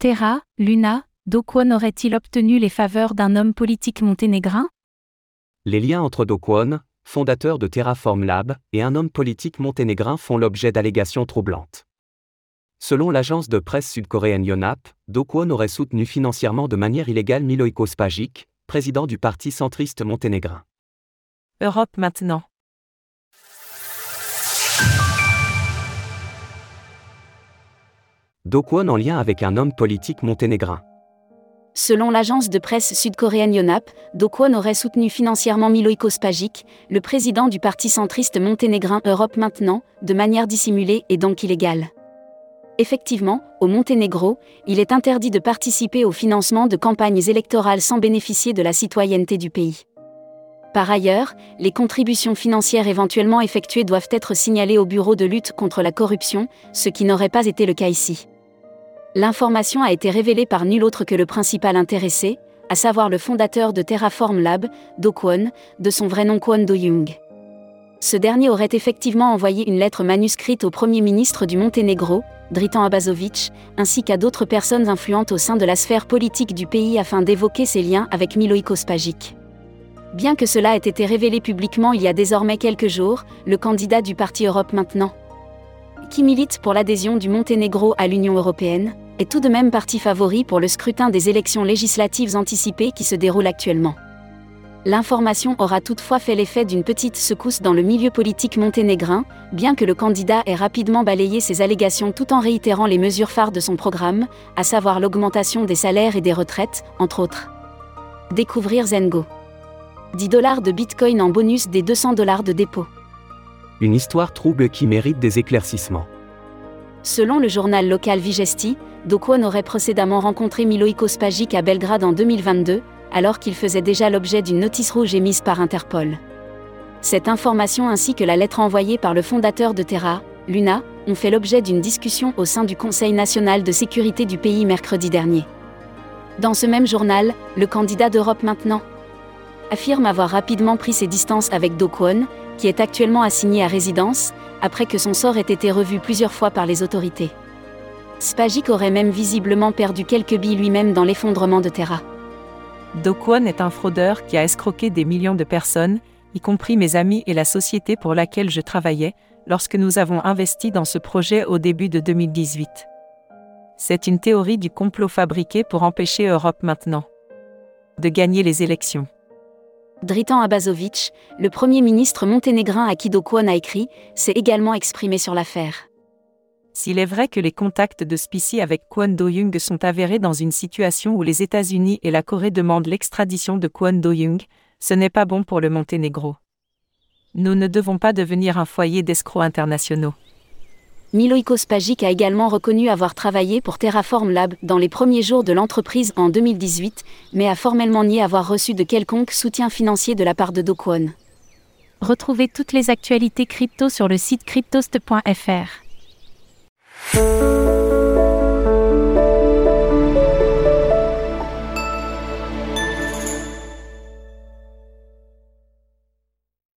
Terra, Luna, Do Kwon aurait-il obtenu les faveurs d'un homme politique monténégrin? Les liens entre Do Kwon, fondateur de Terraform Lab, et un homme politique monténégrin font l'objet d'allégations troublantes. Selon l'agence de presse sud-coréenne Yonhap, Do Kwon aurait soutenu financièrement de manière illégale Milojko Spajic, président du parti centriste monténégrin. Europe maintenant. Do Kwon en lien avec un homme politique monténégrin. Selon l'agence de presse sud-coréenne Yonhap, Do Kwon aurait soutenu financièrement Milojko Spajic, le président du parti centriste monténégrin Europe Maintenant, de manière dissimulée et donc illégale. Effectivement, au Monténégro, il est interdit de participer au financement de campagnes électorales sans bénéficier de la citoyenneté du pays. Par ailleurs, les contributions financières éventuellement effectuées doivent être signalées au Bureau de lutte contre la corruption, ce qui n'aurait pas été le cas ici. L'information a été révélée par nul autre que le principal intéressé, à savoir le fondateur de Terraform Lab, Do Kwon, de son vrai nom Kwon Do-young. Ce dernier aurait effectivement envoyé une lettre manuscrite au Premier ministre du Monténégro, Dritan Abazovic, ainsi qu'à d'autres personnes influentes au sein de la sphère politique du pays afin d'évoquer ses liens avec Milojko Spajic. Bien que cela ait été révélé publiquement il y a désormais quelques jours, le candidat du Parti Europe maintenant, qui milite pour l'adhésion du Monténégro à l'Union européenne, est tout de même parti favori pour le scrutin des élections législatives anticipées qui se déroulent actuellement. L'information aura toutefois fait l'effet d'une petite secousse dans le milieu politique monténégrin, bien que le candidat ait rapidement balayé ses allégations tout en réitérant les mesures phares de son programme, à savoir l'augmentation des salaires et des retraites, entre autres. Découvrir Zengo. 10 dollars de Bitcoin en bonus des 200 dollars de dépôt. Une histoire trouble qui mérite des éclaircissements. Selon le journal local Vigesti, Do Kwon aurait précédemment rencontré Milojko Spajic à Belgrade en 2022, alors qu'il faisait déjà l'objet d'une notice rouge émise par Interpol. Cette information ainsi que la lettre envoyée par le fondateur de Terra, Luna, ont fait l'objet d'une discussion au sein du Conseil national de sécurité du pays mercredi dernier. Dans ce même journal, le candidat d'Europe maintenant affirme avoir rapidement pris ses distances avec Do Kwon, qui est actuellement assigné à résidence, après que son sort ait été revu plusieurs fois par les autorités. Spajic aurait même visiblement perdu quelques billes lui-même dans l'effondrement de Terra. Do Kwon est un fraudeur qui a escroqué des millions de personnes, y compris mes amis et la société pour laquelle je travaillais, lorsque nous avons investi dans ce projet au début de 2018. C'est une théorie du complot fabriqué pour empêcher Europe maintenant de gagner les élections. Dritan Abazovic, le premier ministre monténégrin à qui Do Kwon a écrit, s'est également exprimé sur l'affaire. S'il est vrai que les contacts de Spicy avec Kwon Do-young sont avérés dans une situation où les États-Unis et la Corée demandent l'extradition de Kwon Do-young, ce n'est pas bon pour le Monténégro. Nous ne devons pas devenir un foyer d'escrocs internationaux. Milojko Spajic a également reconnu avoir travaillé pour Terraform Lab dans les premiers jours de l'entreprise en 2018, mais a formellement nié avoir reçu de quelconque soutien financier de la part de Do Kwon. Retrouvez toutes les actualités crypto sur le site cryptost.fr.